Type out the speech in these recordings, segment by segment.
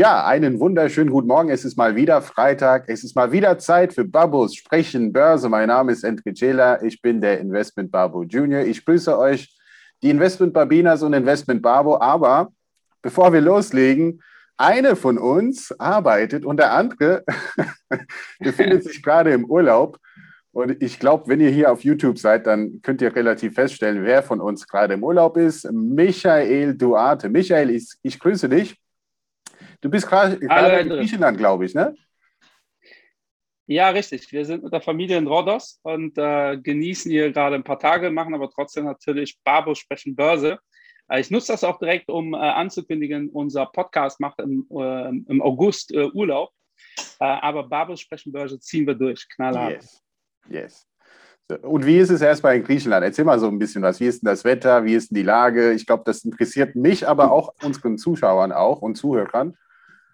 Ja, einen wunderschönen guten Morgen. Es ist mal wieder Freitag. Es ist mal wieder Zeit für Babos Sprechen Börse. Mein Name ist Enrique Cela. Ich bin der Investment Babo Junior. Ich grüße euch, die Investment Babinas und Investment Babo. Aber bevor wir loslegen, eine von uns arbeitet und der andere befindet sich gerade im Urlaub. Und ich glaube, wenn ihr hier auf YouTube seid, dann könnt ihr relativ feststellen, wer von uns gerade im Urlaub ist. Michael Duarte. Michael, ich, ich grüße dich. Du bist gerade in Griechenland, glaube ich, ne? Ja, richtig. Wir sind mit der Familie in Rhodos und äh, genießen hier gerade ein paar Tage, machen aber trotzdem natürlich Babo sprechen Börse. Äh, ich nutze das auch direkt, um äh, anzukündigen, unser Podcast macht im, äh, im August äh, Urlaub. Äh, aber Babo sprechen Börse ziehen wir durch, knallhart. Yes. Yes. Und wie ist es erstmal in Griechenland? Erzähl mal so ein bisschen was. Wie ist denn das Wetter? Wie ist denn die Lage? Ich glaube, das interessiert mich, aber auch unseren Zuschauern auch und Zuhörern.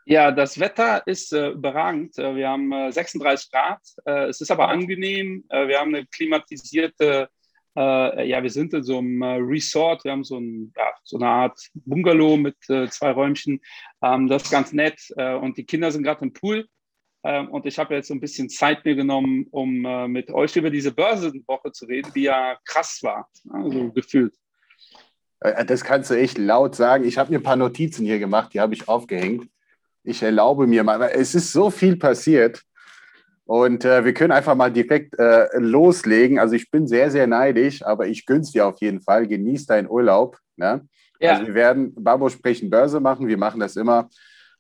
Ja, das Wetter ist äh, überragend. Äh, wir haben äh, 36 Grad. Äh, es ist aber angenehm. Äh, wir haben eine klimatisierte, äh, ja, wir sind in so einem Resort. Wir haben so, ein, ja, so eine Art Bungalow mit zwei Räumchen. Ähm, das ist ganz nett. und die Kinder sind gerade im Pool. Ähm, und ich habe jetzt so ein bisschen Zeit mir genommen, um mit euch über diese Börsenwoche zu reden, die ja krass war, also gefühlt. Das kannst du echt laut sagen. Ich habe mir ein paar Notizen hier gemacht, die habe ich aufgehängt ich erlaube mir mal, es ist so viel passiert. Und äh, wir können einfach mal direkt äh, loslegen. Also ich bin sehr, sehr neidisch, aber ich gönn's dir auf jeden Fall. Genieß deinen Urlaub. Ne? Ja. Also wir werden Babo sprechen Börse machen. Wir machen das immer.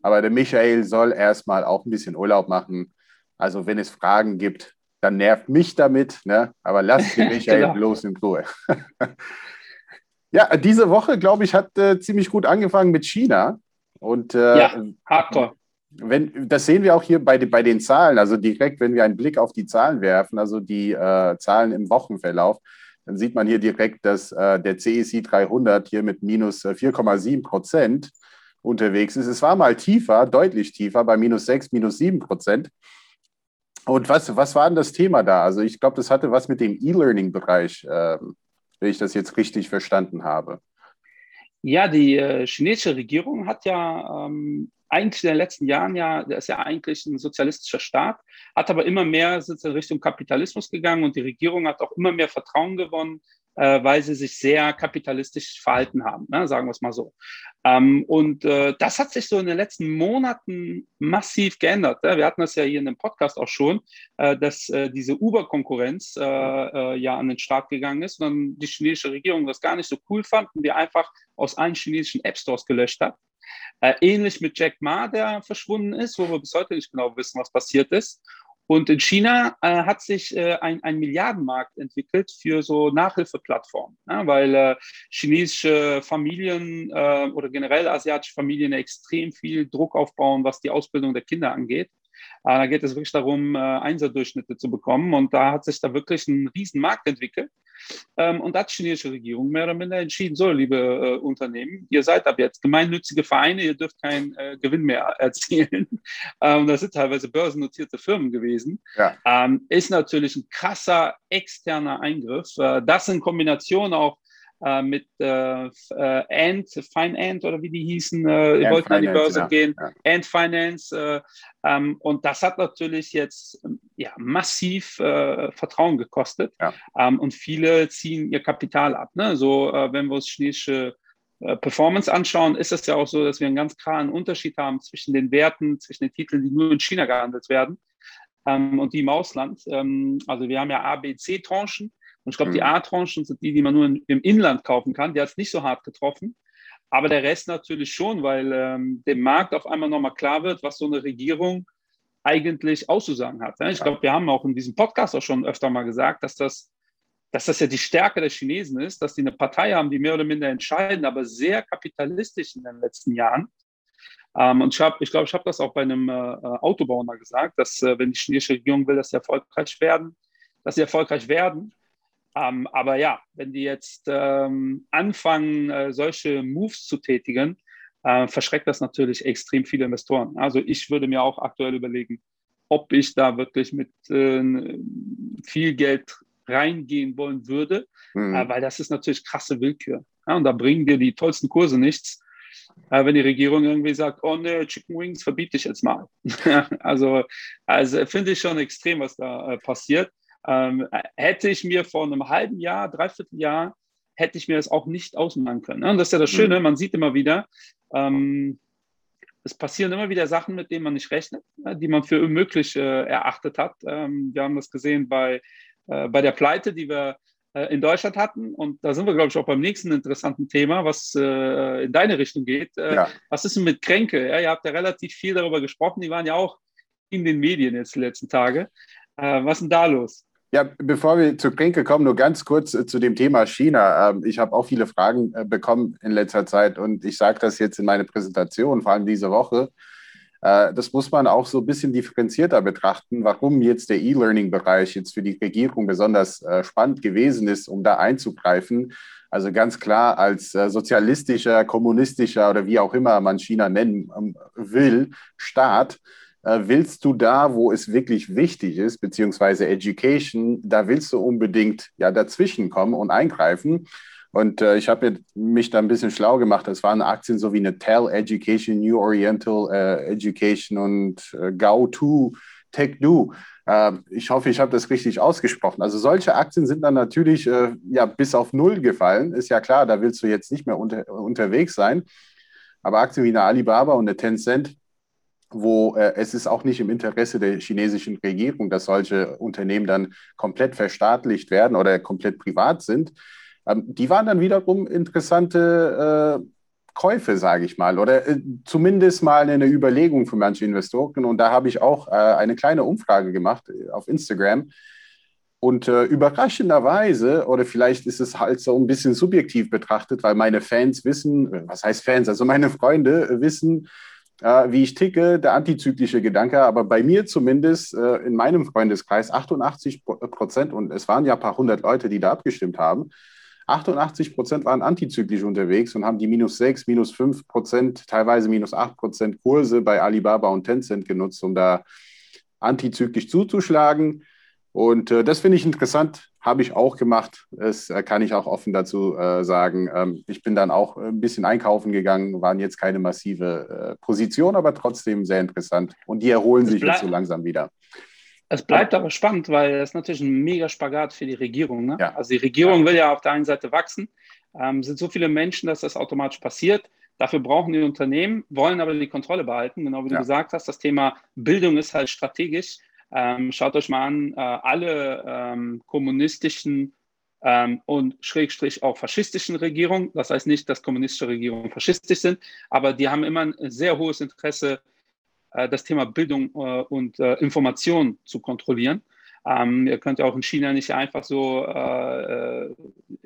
Aber der Michael soll erstmal auch ein bisschen Urlaub machen. Also wenn es Fragen gibt, dann nervt mich damit. Ne? Aber lass den Michael genau. bloß in Ruhe. ja, diese Woche, glaube ich, hat äh, ziemlich gut angefangen mit China. Und äh, ja, hardcore. Wenn, das sehen wir auch hier bei, bei den Zahlen, also direkt, wenn wir einen Blick auf die Zahlen werfen, also die äh, Zahlen im Wochenverlauf, dann sieht man hier direkt, dass äh, der CEC 300 hier mit minus 4,7 äh, Prozent unterwegs ist. Es war mal tiefer, deutlich tiefer, bei minus 6, minus 7 Prozent. Und was, was war denn das Thema da? Also ich glaube, das hatte was mit dem E-Learning-Bereich, äh, wenn ich das jetzt richtig verstanden habe. Ja, die äh, chinesische Regierung hat ja ähm, eigentlich in den letzten Jahren ja, der ist ja eigentlich ein sozialistischer Staat, hat aber immer mehr in Richtung Kapitalismus gegangen und die Regierung hat auch immer mehr Vertrauen gewonnen äh, weil sie sich sehr kapitalistisch verhalten haben, ne? sagen wir es mal so. Ähm, und äh, das hat sich so in den letzten Monaten massiv geändert. Ne? Wir hatten das ja hier in dem Podcast auch schon, äh, dass äh, diese Uber-Konkurrenz äh, äh, ja an den Start gegangen ist und dann die chinesische Regierung das gar nicht so cool fand und die einfach aus allen chinesischen App-Stores gelöscht hat. ähnlich mit Jack Ma, der verschwunden ist, wo wir bis heute nicht genau wissen, was passiert ist. Und in China äh, hat sich äh, ein, ein Milliardenmarkt entwickelt für so Nachhilfeplattformen, ja, weil äh, chinesische Familien äh, oder generell asiatische Familien extrem viel Druck aufbauen, was die Ausbildung der Kinder angeht. Äh, da geht es wirklich darum, äh, Einserdurchschnitte zu bekommen. Und da hat sich da wirklich ein Riesenmarkt entwickelt. Ähm, und da hat die chinesische Regierung mehr oder minder entschieden, so, liebe äh, Unternehmen, ihr seid ab jetzt gemeinnützige Vereine, ihr dürft keinen äh, Gewinn mehr erzielen. ähm, das sind teilweise börsennotierte Firmen gewesen. Ja. Ähm, ist natürlich ein krasser externer Eingriff. Das in Kombination auch äh, mit äh, äh, Ant, Fine Ant oder wie die hießen, äh, die wollten an die Börse ja. gehen, ja. Ant Finance. Äh, ähm, und das hat natürlich jetzt ja, massiv äh, Vertrauen gekostet. Ja. Ähm, und viele ziehen ihr Kapital ab. Ne? So, wenn wir uns chinesische Performance anschauen, ist es ja auch so, dass wir einen ganz klaren Unterschied haben zwischen den Werten, zwischen den Titeln, die nur in China gehandelt werden ähm, und die im Ausland. Ähm, also wir haben ja A, B, C-Tranchen. Und ich glaube, die mhm. A-Tranchen sind die, die man nur in, im Inland kaufen kann. Die hat es nicht so hart getroffen. Aber der Rest natürlich schon, weil ähm, dem Markt auf einmal nochmal klar wird, was so eine Regierung eigentlich auszusagen hat. Ne? Ich glaube, wir haben auch in diesem Podcast auch schon öfter mal gesagt, dass das, dass das ja die Stärke der Chinesen ist, dass die eine Partei haben, die mehr oder minder entscheiden, aber sehr kapitalistisch in den letzten Jahren. Ähm, und ich glaube, ich, glaub, ich habe das auch bei einem äh, Autobauer mal gesagt, dass äh, wenn die chinesische Regierung will, dass sie erfolgreich werden, dass sie erfolgreich werden, ähm, aber ja, wenn die jetzt ähm, anfangen, äh, solche Moves zu tätigen, äh, verschreckt das natürlich extrem viele Investoren. Also ich würde mir auch aktuell überlegen, ob ich da wirklich mit äh, viel Geld reingehen wollen würde, mhm. weil das ist natürlich krasse Willkür. Ja, und da bringen dir die tollsten Kurse nichts. äh, wenn die Regierung irgendwie sagt, oh ne, Chicken Wings verbiete ich jetzt mal. also, also finde ich schon extrem, was da äh, passiert. Ähm, hätte ich mir vor einem halben Jahr, dreiviertel Jahr, hätte ich mir das auch nicht ausmalen können. Ne? Und das ist ja das Schöne, mhm. man sieht immer wieder, ähm, es passieren immer wieder Sachen, mit denen man nicht rechnet, ne? die man für unmöglich äh, erachtet hat. Ähm, wir haben das gesehen bei, äh, bei der Pleite, die wir äh, in Deutschland hatten. Und da sind wir, glaube ich, auch beim nächsten interessanten Thema, was äh, in deine Richtung geht. Äh, ja. Was ist denn mit Kränke? Ja, ihr habt ja relativ viel darüber gesprochen. Die waren ja auch in den Medien jetzt die letzten Tage. Äh, was ist denn da los? Ja, bevor wir zu Kränke kommen, nur ganz kurz äh, zu dem Thema China. Ähm, ich habe auch viele Fragen äh, bekommen in letzter Zeit und ich sage das jetzt in meiner Präsentation, vor allem diese Woche. Äh, das muss man auch so ein bisschen differenzierter betrachten, warum jetzt der E-Learning-Bereich jetzt für die Regierung besonders spannend gewesen ist, um da einzugreifen. Also ganz klar als sozialistischer, kommunistischer oder wie auch immer man China nennen ähm, will, Staat willst du da, wo es wirklich wichtig ist, beziehungsweise Education, da willst du unbedingt ja dazwischen kommen und eingreifen. Und äh, ich habe mich da ein bisschen schlau gemacht. Das waren Aktien so wie eine Tel Education, New Oriental äh, Education und äh, Gao2, TechDo. Äh, ich hoffe, ich habe das richtig ausgesprochen. Also solche Aktien sind dann natürlich äh, ja bis auf Null gefallen. Ist ja klar, da willst du jetzt nicht mehr unter, unterwegs sein. Aber Aktien wie eine Alibaba und eine Tencent, wo äh, es ist auch nicht im Interesse der chinesischen Regierung, dass solche Unternehmen dann komplett verstaatlicht werden oder komplett privat sind. Ähm, die waren dann wiederum interessante äh, Käufe, sage ich mal, oder äh, zumindest mal eine Überlegung für manche Investoren. Und da habe ich auch äh, eine kleine Umfrage gemacht äh, auf Instagram. Und äh, überraschenderweise, oder vielleicht ist es halt so ein bisschen subjektiv betrachtet, weil meine Fans wissen, was heißt Fans, also meine Freunde wissen, äh, wie ich ticke, der antizyklische Gedanke, aber bei mir zumindest äh, in meinem Freundeskreis 88 Prozent, und es waren ja ein paar hundert Leute, die da abgestimmt haben, 88 Prozent waren antizyklisch unterwegs und haben die minus 6, minus 5 Prozent, teilweise minus 8 Prozent Kurse bei Alibaba und Tencent genutzt, um da antizyklisch zuzuschlagen. Und äh, das finde ich interessant, habe ich auch gemacht. Das äh, kann ich auch offen dazu äh, sagen. Ähm, ich bin dann auch ein bisschen einkaufen gegangen, waren jetzt keine massive äh, Position, aber trotzdem sehr interessant. Und die erholen sich jetzt so langsam wieder. Es bleibt aber spannend, weil das ist natürlich ein mega Spagat für die Regierung. Ne? Ja. Also die Regierung will ja auf der einen Seite wachsen, ähm, sind so viele Menschen, dass das automatisch passiert. Dafür brauchen die Unternehmen, wollen aber die Kontrolle behalten. Genau wie ja. du gesagt hast, das Thema Bildung ist halt strategisch. Ähm, schaut euch mal an, äh, alle ähm, kommunistischen ähm, und schrägstrich auch faschistischen Regierungen. Das heißt nicht, dass kommunistische Regierungen faschistisch sind, aber die haben immer ein sehr hohes Interesse, äh, das Thema Bildung äh, und äh, Information zu kontrollieren. Ähm, ihr könnt ja auch in China nicht einfach so äh, äh,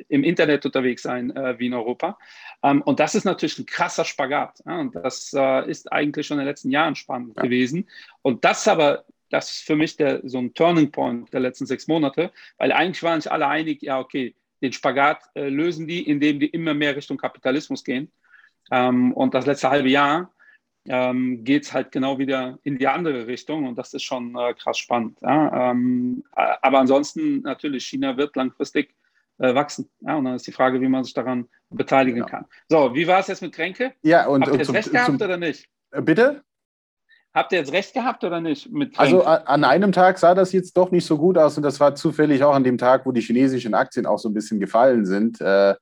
im Internet unterwegs sein äh, wie in Europa. Ähm, und das ist natürlich ein krasser Spagat. Ja? Und das äh, ist eigentlich schon in den letzten Jahren spannend ja. gewesen. Und das aber das ist für mich der, so ein Turning Point der letzten sechs Monate, weil eigentlich waren sich alle einig, ja, okay, den Spagat äh, lösen die, indem die immer mehr Richtung Kapitalismus gehen. Ähm, und das letzte halbe Jahr ähm, geht es halt genau wieder in die andere Richtung und das ist schon äh, krass spannend. Ja? Ähm, aber ansonsten natürlich, China wird langfristig äh, wachsen. Ja? Und dann ist die Frage, wie man sich daran beteiligen genau. kann. So, wie war es jetzt mit Kränke? Ja, und, Habt ihr jetzt recht gehabt zum, oder nicht? Bitte? Habt ihr jetzt recht gehabt oder nicht? also an einem Tag sah das jetzt doch nicht so gut aus und das war zufällig auch an dem Tag, wo die chinesischen Aktien auch so ein bisschen gefallen sind, äh,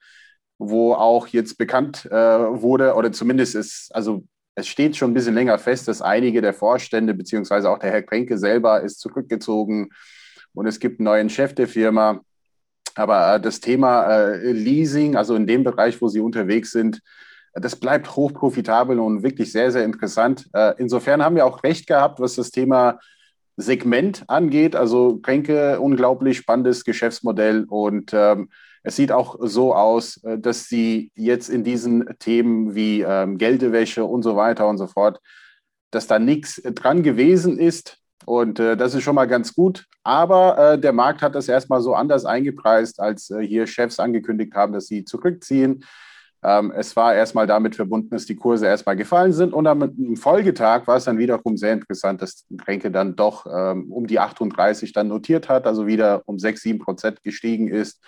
wo auch jetzt bekannt äh, wurde oder zumindest ist, also es steht schon ein bisschen länger fest, dass einige der Vorstände beziehungsweise auch der Herr Kränke selber ist zurückgezogen und es gibt einen neuen Chef der Firma. Aber äh, das Thema äh, Leasing, also in dem Bereich, wo Sie unterwegs sind, das bleibt hochprofitabel und wirklich sehr, sehr interessant. Äh, insofern haben wir auch recht gehabt, was das Thema Segment angeht. Also Kränke, unglaublich spannendes Geschäftsmodell und ähm, es sieht auch so aus, äh, dass sie jetzt in diesen Themen wie ähm, Geldewäsche und so weiter und so fort, dass da nichts dran gewesen ist. Und äh, das ist schon mal ganz gut. Aber äh, der Markt hat das erstmal so anders eingepreist, als äh, hier Chefs angekündigt haben, dass sie zurückziehen. Ähm, es war erstmal damit verbunden, dass die Kurse erstmal gefallen sind und am Folgetag war es dann wiederum sehr interessant, dass Kränke dann doch ähm, um die 38 dann notiert hat, also wieder um 6, 7 Prozent gestiegen ist.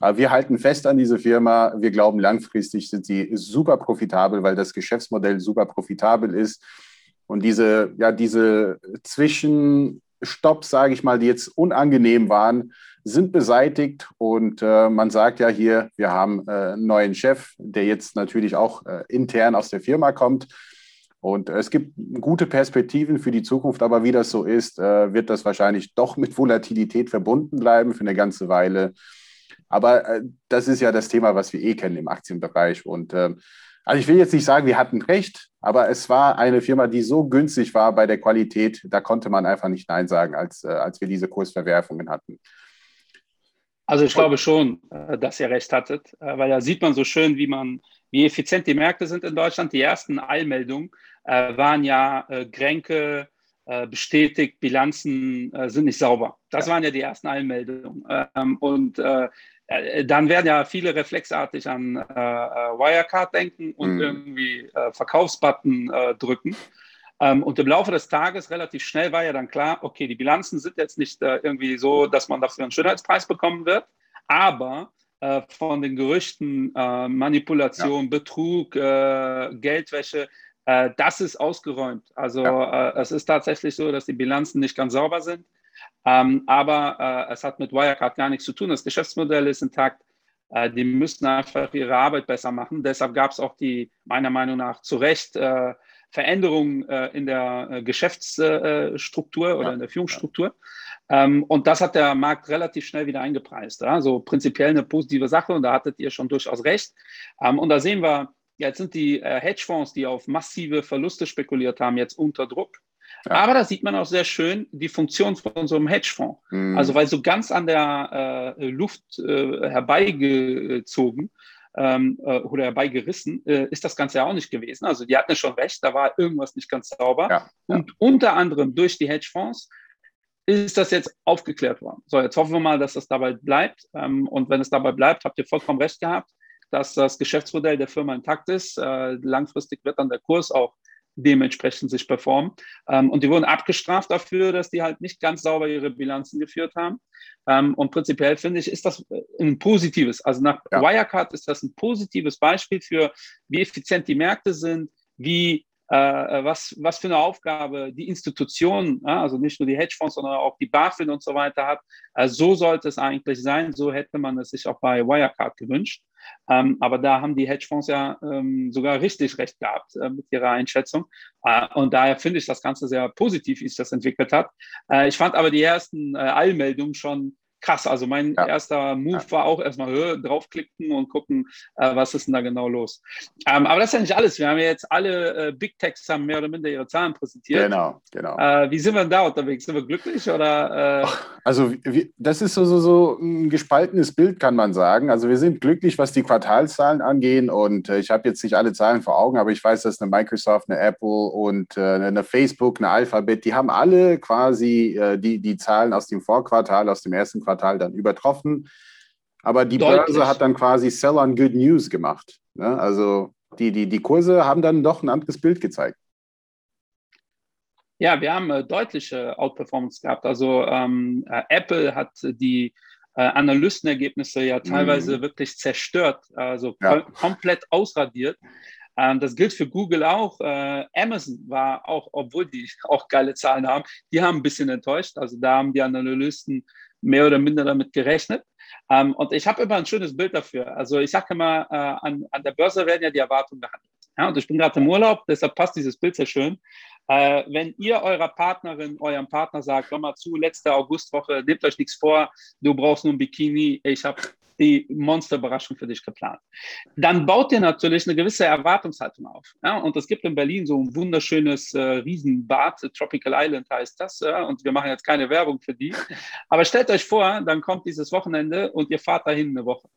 Aber wir halten fest an diese Firma. Wir glauben, langfristig sind sie super profitabel, weil das Geschäftsmodell super profitabel ist. Und diese, ja, diese Zwischenstopps, sage ich mal, die jetzt unangenehm waren, sind beseitigt. Und äh, man sagt ja hier, wir haben äh, einen neuen Chef, der jetzt natürlich auch äh, intern aus der Firma kommt. Und es gibt gute Perspektiven für die Zukunft, aber wie das so ist, äh, wird das wahrscheinlich doch mit Volatilität verbunden bleiben für eine ganze Weile. Aber äh, das ist ja das Thema, was wir eh kennen im Aktienbereich. Und ähm, also ich will jetzt nicht sagen, wir hatten recht, aber es war eine Firma, die so günstig war bei der Qualität, da konnte man einfach nicht Nein sagen, als, äh, als wir diese Kursverwerfungen hatten. Also ich glaube schon, dass ihr recht hattet, weil da sieht man so schön, wie man, wie effizient die Märkte sind in Deutschland. Die ersten Eilmeldungen äh, waren ja äh, Gränke äh, bestätigt, Bilanzen äh, sind nicht sauber. Das waren ja die ersten Einmeldungen. Ähm, und äh, äh, dann werden ja viele reflexartig an Wirecard denken und mhm. irgendwie Verkaufsbutton drücken. Ähm, und im Laufe des Tages relativ schnell war ja dann klar, okay, die Bilanzen sind jetzt nicht irgendwie so, dass man dafür einen Schönheitspreis bekommen wird, aber von den Gerüchten, Manipulation, ja. Betrug, Geldwäsche, äh, das ist ausgeräumt. Also ja. äh, es ist tatsächlich so, dass die Bilanzen nicht ganz sauber sind. Ähm, aber äh, es hat mit Wirecard gar nichts zu tun. Das Geschäftsmodell ist intakt. Äh, die müssten einfach ihre Arbeit besser machen. Deshalb gab es auch die, meiner Meinung nach, zu Recht äh, Veränderungen äh, in der Geschäftsstruktur oder ja. in der Führungsstruktur. Ähm, und das hat der Markt relativ schnell wieder eingepreist. Also prinzipiell eine positive Sache und da hattet ihr schon durchaus recht. Ähm, und da sehen wir, Jetzt sind die äh, Hedgefonds, die auf massive Verluste spekuliert haben, jetzt unter Druck. Ja. Aber da sieht man auch sehr schön die Funktion von so einem Hedgefonds. Mhm. Also weil so ganz an der äh, Luft äh, herbeigezogen ähm, äh, oder herbeigerissen äh, ist das Ganze ja auch nicht gewesen. Also die hatten ja schon recht, da war irgendwas nicht ganz sauber. Ja. Und unter anderem durch die Hedgefonds ist das jetzt aufgeklärt worden. So, jetzt hoffen wir mal, dass das dabei bleibt. Ähm, und wenn es dabei bleibt, habt ihr vollkommen recht gehabt dass das Geschäftsmodell der Firma intakt ist. Äh, langfristig wird dann der Kurs auch dementsprechend sich performen. Ähm, und die wurden abgestraft dafür, dass die halt nicht ganz sauber ihre Bilanzen geführt haben. Ähm, und prinzipiell finde ich, ist das ein positives. Also nach ja. Wirecard ist das ein positives Beispiel für, wie effizient die Märkte sind, wie äh, was, was für eine Aufgabe die Institution, ja, also nicht nur die Hedgefonds, sondern auch die BaFin und so weiter hat. Also so sollte es eigentlich sein. So hätte man es sich auch bei Wirecard gewünscht. Ähm, aber da haben die Hedgefonds ja ähm, sogar richtig recht gehabt äh, mit ihrer Einschätzung. Äh, und daher finde ich das Ganze sehr positiv, wie sich das entwickelt hat. Äh, ich fand aber die ersten äh, Eilmeldungen schon krass. Also mein ja. erster Move ja. war auch erstmal Höhe, draufklicken und gucken, äh, was ist denn da genau los. Ähm, aber das ist ja nicht alles. Wir haben ja jetzt alle äh, Big Techs haben mehr oder minder ihre Zahlen präsentiert. Genau, genau. Äh, wie sind wir denn da unterwegs? Sind wir glücklich oder? Äh? Also wie, das ist so, so, so ein gespaltenes Bild, kann man sagen. Also wir sind glücklich, was die Quartalszahlen angehen und äh, ich habe jetzt nicht alle Zahlen vor Augen, aber ich weiß, dass eine Microsoft, eine Apple und äh, eine Facebook, eine Alphabet, die haben alle quasi die, die Zahlen aus dem Vorquartal, aus dem ersten Quartal Quartal dann übertroffen. Aber die Deutlich. Börse hat dann quasi Sell on Good News gemacht. Ne? Also die, die, die Kurse haben dann doch ein anderes Bild gezeigt. Ja, wir haben äh, deutliche Outperformance gehabt. Also ähm, äh, Apple hat die äh, Analystenergebnisse ja teilweise mhm. wirklich zerstört, also ja. kom komplett ausradiert. Ähm, das gilt für Google auch. Äh, Amazon war auch, obwohl die auch geile Zahlen haben, die haben ein bisschen enttäuscht. Also da haben die Analysten mehr oder minder damit gerechnet. Ähm, und ich habe immer ein schönes Bild dafür. Also ich sage immer, äh, an, an der Börse werden ja die Erwartungen gehandelt. Ja, und ich bin gerade im Urlaub, deshalb passt dieses Bild sehr schön. Äh, wenn ihr eurer Partnerin, eurem Partner sagt, komm mal zu, letzte Augustwoche, nehmt euch nichts vor, du brauchst nur ein Bikini, ich habe die Monsterüberraschung für dich geplant. Dann baut ihr natürlich eine gewisse Erwartungshaltung auf. Ja? Und es gibt in Berlin so ein wunderschönes äh, Riesenbad, Tropical Island heißt das, ja? und wir machen jetzt keine Werbung für die. Aber stellt euch vor, dann kommt dieses Wochenende und ihr fahrt dahin eine Woche.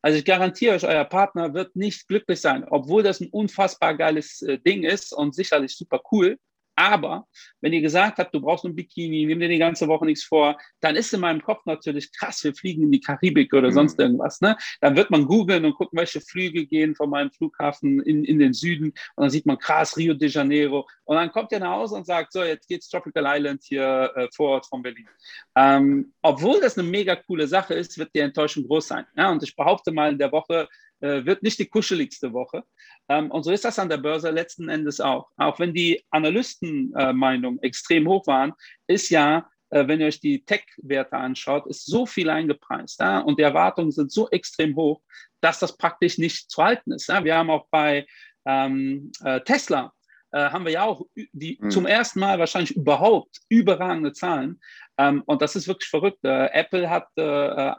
Also ich garantiere euch, euer Partner wird nicht glücklich sein, obwohl das ein unfassbar geiles äh, Ding ist und sicherlich super cool. Aber wenn ihr gesagt habt, du brauchst ein Bikini, nimm dir die ganze Woche nichts vor, dann ist in meinem Kopf natürlich krass, wir fliegen in die Karibik oder mhm. sonst irgendwas. Ne? Dann wird man googeln und gucken, welche Flüge gehen von meinem Flughafen in, in den Süden und dann sieht man krass Rio de Janeiro und dann kommt ihr nach Hause und sagt, so, jetzt geht's Tropical Island hier äh, vor Ort von Berlin. Ähm, obwohl das eine mega coole Sache ist, wird die Enttäuschung groß sein. Ja? Und ich behaupte mal, in der Woche äh, wird nicht die kuscheligste Woche. Ähm, und so ist das an der Börse letzten Endes auch. Auch wenn die Analystenmeinungen äh, extrem hoch waren, ist ja, äh, wenn ihr euch die Tech-Werte anschaut, ist so viel eingepreist. Ja? Und die Erwartungen sind so extrem hoch, dass das praktisch nicht zu halten ist. Ja? Wir haben auch bei ähm, äh, Tesla äh, haben wir ja auch die mhm. zum ersten Mal wahrscheinlich überhaupt überragende Zahlen. Ähm, und das ist wirklich verrückt. Äh, Apple hat äh,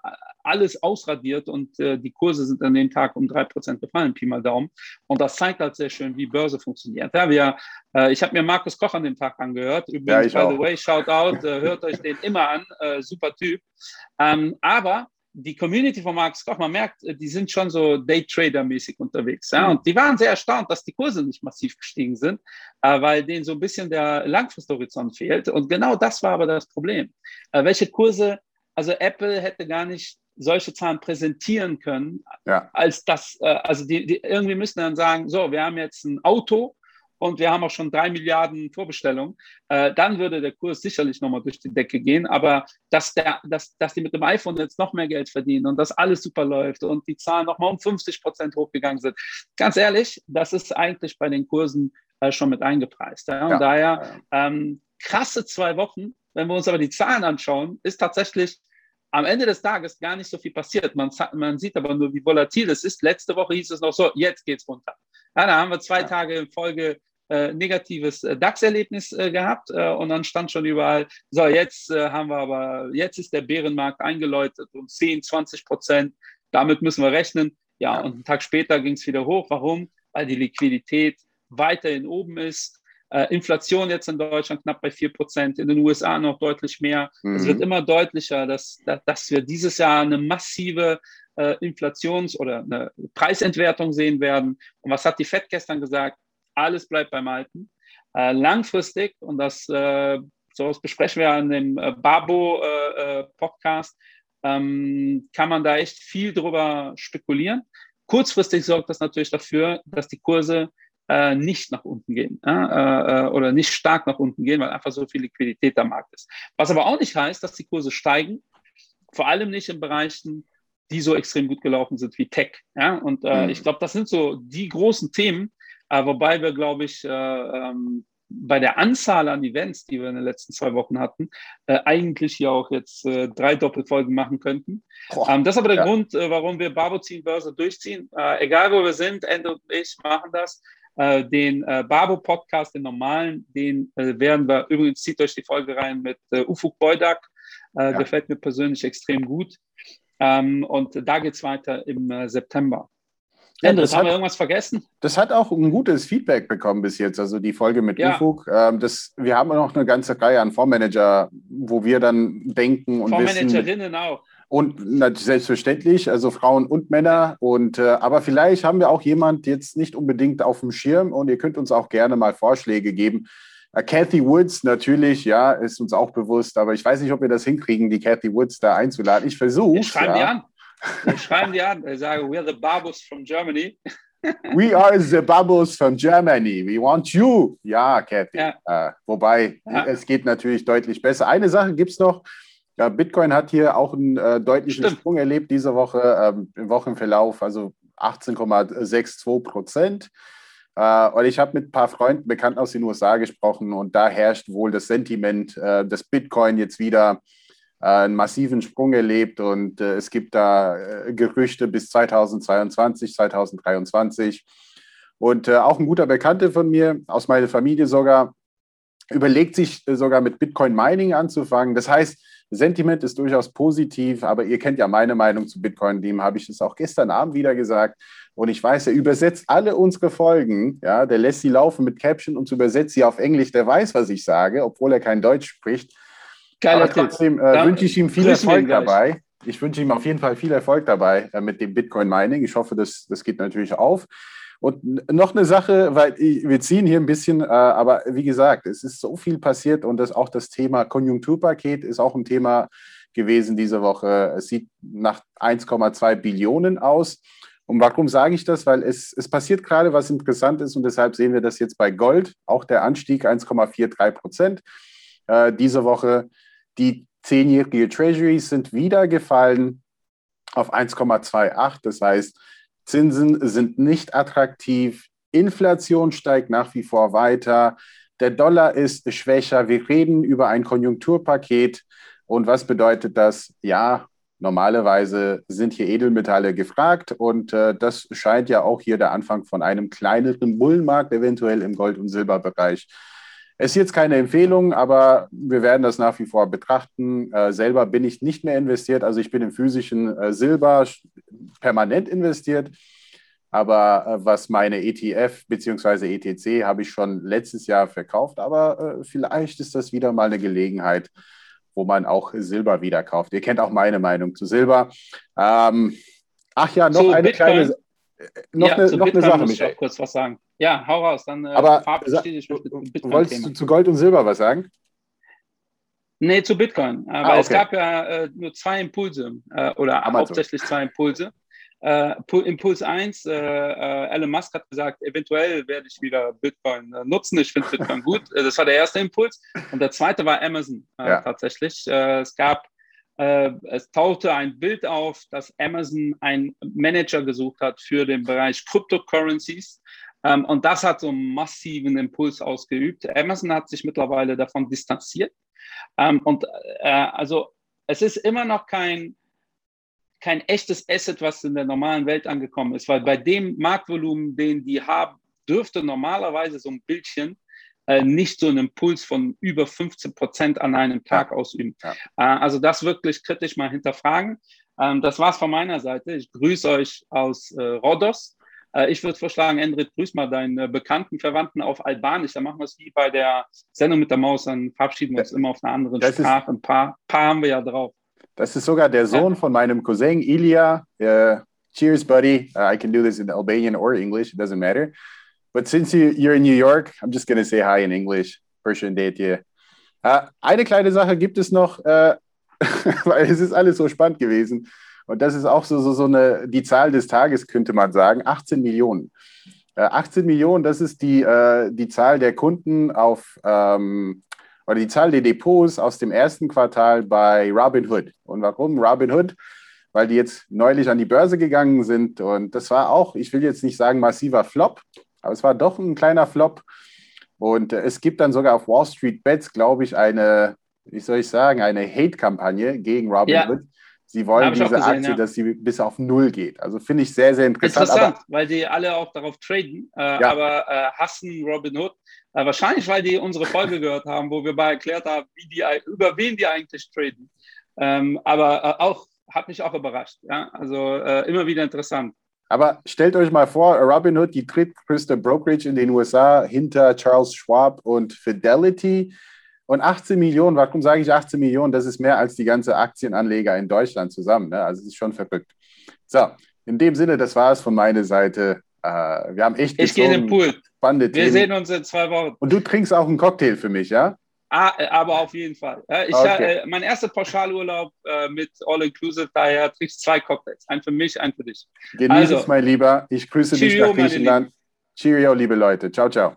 alles ausradiert und äh, die Kurse sind an dem Tag um 3% gefallen, Pi mal Daumen. Und das zeigt halt sehr schön, wie Börse funktioniert. Ja, wir, äh, ich habe mir Markus Koch an dem Tag angehört. Übrigens, ja, by the way, shout out, äh, hört euch den immer an, äh, super Typ. Ähm, aber die Community von Markus Koch, man merkt, äh, die sind schon so Daytrader-mäßig unterwegs. Ja? Und die waren sehr erstaunt, dass die Kurse nicht massiv gestiegen sind, äh, weil denen so ein bisschen der Langfristhorizont fehlt. Und genau das war aber das Problem. Äh, welche Kurse, also Apple hätte gar nicht solche Zahlen präsentieren können, ja. als das, äh, also die, die, irgendwie müssen dann sagen, so, wir haben jetzt ein Auto und wir haben auch schon drei Milliarden Vorbestellungen, äh, dann würde der Kurs sicherlich nochmal durch die Decke gehen. Aber dass, der, dass, dass die mit dem iPhone jetzt noch mehr Geld verdienen und dass alles super läuft und die Zahlen nochmal um 50 Prozent hochgegangen sind, ganz ehrlich, das ist eigentlich bei den Kursen äh, schon mit eingepreist. Ja? Und ja. daher ähm, krasse zwei Wochen. Wenn wir uns aber die Zahlen anschauen, ist tatsächlich am Ende des Tages gar nicht so viel passiert. Man, man, sieht aber nur, wie volatil es ist. Letzte Woche hieß es noch so, jetzt geht es runter. Ja, da haben wir zwei ja. Tage in Folge äh, negatives äh, DAX-Erlebnis äh, gehabt äh, und dann stand schon überall, so jetzt äh, haben wir aber, jetzt ist der Bärenmarkt eingeläutet um 10, 20 Prozent, damit müssen wir rechnen. Ja, und einen Tag später ging es wieder hoch. Warum? Weil die Liquidität weiterhin oben ist. Äh, Inflation jetzt in Deutschland knapp bei 4 Prozent, in den USA noch deutlich mehr. Mhm. Es wird immer deutlicher, dass, dass wir dieses Jahr eine massive Inflations- oder eine Preisentwertung sehen werden. Und was hat die FED gestern gesagt? alles bleibt beim Alten. Äh, langfristig, und das äh, sowas besprechen wir an dem äh, Babo-Podcast, äh, äh, ähm, kann man da echt viel drüber spekulieren. Kurzfristig sorgt das natürlich dafür, dass die Kurse äh, nicht nach unten gehen oder nicht stark nach unten gehen, weil einfach so viel Liquidität am Markt ist. Was aber auch nicht heißt, dass die Kurse steigen, vor allem nicht in Bereichen, die so extrem gut gelaufen sind wie Tech. Ja? Und mhm. ich glaube, das sind so die großen Themen, äh, wobei wir, glaube ich, äh, ähm, bei der Anzahl an Events, die wir in den letzten zwei Wochen hatten, äh, eigentlich hier auch jetzt äh, drei Doppelfolgen machen könnten. Ähm, das ist aber der ja. Grund, äh, warum wir Babo ziehen Börse durchziehen. Äh, egal wo wir sind, Ende und ich machen das. Äh, den äh, Babo Podcast, den normalen, den werden wir, übrigens zieht euch die Folge rein mit Ufuk Boydak, ja. gefällt mir persönlich extrem gut. Ähm, und da geht es weiter im September. Endres, haben wir irgendwas vergessen? Das hat auch ein gutes Feedback bekommen bis jetzt, also die Folge mit ja. Ufuk. Ähm, das, wir haben noch eine ganze Reihe an Fondsmanager, wo wir dann denken und Fondsmanagerinnen wissen, auch. Und selbstverständlich, also Frauen und Männer. Und, äh, aber vielleicht haben wir auch jemand jetzt nicht unbedingt auf dem Schirm und ihr könnt uns auch gerne mal Vorschläge geben. Äh, Kathy Woods natürlich, ja, ist uns auch bewusst, aber ich weiß nicht, ob wir das hinkriegen, die Kathy Woods da einzuladen. Ich versuche. Schreiben ja. die an. Schreiben die an, ich sage, we are the Babus from Germany. We are the Babus from Germany. We want you. Ja, Kathy. Ja. Äh, wobei, ja. es geht natürlich deutlich besser. Eine Sache gibt es noch. Ja, Bitcoin hat hier auch einen äh, deutlichen Stimmt. Sprung erlebt diese Woche ähm, im Wochenverlauf, also 18,62 Prozent. Äh, und ich habe mit ein paar Freunden, Bekannten aus den USA gesprochen und da herrscht wohl das Sentiment, äh, dass Bitcoin jetzt wieder äh, einen massiven Sprung erlebt und äh, es gibt da äh, Gerüchte bis 2022, 2023. Und auch ein guter Bekannter von mir, aus meiner Familie sogar, überlegt sich sogar mit Bitcoin Mining anzufangen. Das heißt, Sentiment ist durchaus positiv, aber ihr kennt ja meine Meinung zu Bitcoin, dem habe ich es auch gestern Abend wieder gesagt. Und ich weiß, er übersetzt alle unsere Folgen, ja, der lässt sie laufen mit Caption und übersetzt sie auf Englisch, der weiß, was ich sage, obwohl er kein Deutsch spricht. Geiler trotzdem äh, wünsche ich ihm viel Erfolg dabei. Ich wünsche ihm auf jeden Fall viel Erfolg dabei äh, mit dem Bitcoin Mining. Ich hoffe, das, das geht natürlich auf. Und noch eine Sache, weil wir ziehen hier ein bisschen, äh, aber wie gesagt, es ist so viel passiert und das, auch das Thema Konjunkturpaket ist auch ein Thema gewesen diese Woche. Es sieht nach 1,2 Billionen aus. Und warum sage ich das? Weil es, es passiert gerade was interessant ist und deshalb sehen wir das jetzt bei Gold, auch der Anstieg 1,43 Prozent äh, diese Woche. Die zehnjährige Treasuries sind wieder gefallen auf 1,28. Das heißt, Zinsen sind nicht attraktiv, Inflation steigt nach wie vor weiter, der Dollar ist schwächer, wir reden über ein Konjunkturpaket. Und was bedeutet das? Ja, normalerweise sind hier Edelmetalle gefragt und äh, das scheint ja auch hier der Anfang von einem kleineren Bullenmarkt, eventuell im Gold- und Silberbereich. Es ist jetzt keine Empfehlung, aber wir werden das nach wie vor betrachten. Äh, selber bin ich nicht mehr investiert, also ich bin im physischen äh, Silber permanent investiert. Aber äh, was meine ETF bzw. ETC habe ich schon letztes Jahr verkauft. Aber äh, vielleicht ist das wieder mal eine Gelegenheit, wo man auch Silber wieder kauft. Ihr kennt auch meine Meinung zu Silber. Ähm, ach ja, noch so, eine Bitcoin. kleine äh, noch, ja, eine, noch eine Sache, muss ich auch kurz was sagen. Ja, hau raus. Dann, äh, Aber ich wolltest du zu Gold und Silber was sagen? Nee, zu Bitcoin. Aber ah, okay. es gab ja äh, nur zwei Impulse äh, oder Amazon. hauptsächlich zwei Impulse. Äh, Impuls 1, äh, äh, Elon Musk hat gesagt, eventuell werde ich wieder Bitcoin äh, nutzen. Ich finde Bitcoin gut. Das war der erste Impuls. Und der zweite war Amazon ja. tatsächlich. es gab äh, es tauchte ein Bild auf, dass Amazon einen Manager gesucht hat für den Bereich Cryptocurrencies. Ähm, und das hat so einen massiven Impuls ausgeübt. Amazon hat sich mittlerweile davon distanziert. Ähm, und äh, also es ist immer noch kein, kein echtes Asset, was in der normalen Welt angekommen ist, weil bei dem Marktvolumen, den die haben, dürfte normalerweise so ein Bildchen äh, nicht so einen Impuls von über 15 Prozent an einem Tag ausüben. Ja. Äh, also das wirklich kritisch mal hinterfragen. Ähm, das war's von meiner Seite. Ich grüße euch aus äh, Rhodos. Äh, ich würde vorschlagen, Endrit, grüß mal deinen bekannten Verwandten auf Albanisch. Da machen wir es wie bei der Sendung mit der Maus, dann verabschieden wir uns immer auf einer anderen Sprache. Ein paar, paar haben wir ja drauf. Das ist sogar der Sohn von meinem Cousin Ilya. Uh, cheers, buddy. Uh, I can do this in Albanian or English. It doesn't matter. But since you, you're in New York, I'm just going to say hi in English. Schön date you. Uh, eine kleine Sache gibt es noch, uh, weil es ist alles so spannend gewesen. Und das ist auch so, so, so eine, die Zahl des Tages, könnte man sagen, 18 Millionen. Äh, 18 Millionen, das ist die, äh, die Zahl der Kunden auf, ähm, oder die Zahl der Depots aus dem ersten Quartal bei Robinhood. Und warum Robinhood? Weil die jetzt neulich an die Börse gegangen sind. Und das war auch, ich will jetzt nicht sagen massiver Flop, aber es war doch ein kleiner Flop. Und äh, es gibt dann sogar auf Wall Street Bets, glaube ich, eine, wie soll ich sagen, eine Hate-Kampagne gegen Robinhood. Ja. Sie wollen diese gesehen, Aktie, ja. dass sie bis auf Null geht. Also finde ich sehr, sehr interessant. Interessant, aber, weil die alle auch darauf traden, äh, ja. aber äh, hassen Robinhood. Äh, wahrscheinlich, weil die unsere Folge gehört haben, wo wir mal erklärt haben, die, über wen die eigentlich traden. Ähm, aber äh, auch, hat mich auch überrascht. Ja? Also äh, immer wieder interessant. Aber stellt euch mal vor, Robinhood, die drittgrößte Brokerage in den USA hinter Charles Schwab und Fidelity. Und 18 Millionen, warum sage ich 18 Millionen? Das ist mehr als die ganze Aktienanleger in Deutschland zusammen. Ne? Also es ist schon verrückt. So, in dem Sinne, das war es von meiner Seite. Äh, wir haben echt Ich gehe in den Pool. Spannende wir Themen. sehen uns in zwei Wochen. Und du trinkst auch einen Cocktail für mich, ja? Ah, äh, aber auf jeden Fall. Ich, okay. äh, mein erster Pauschalurlaub äh, mit All-Inclusive, daher trinkst zwei Cocktails. Ein für mich, ein für dich. Genieß also, es, mein Lieber. Ich grüße Cheerio, dich nach Griechenland. Cheerio, liebe Leute. Ciao, ciao.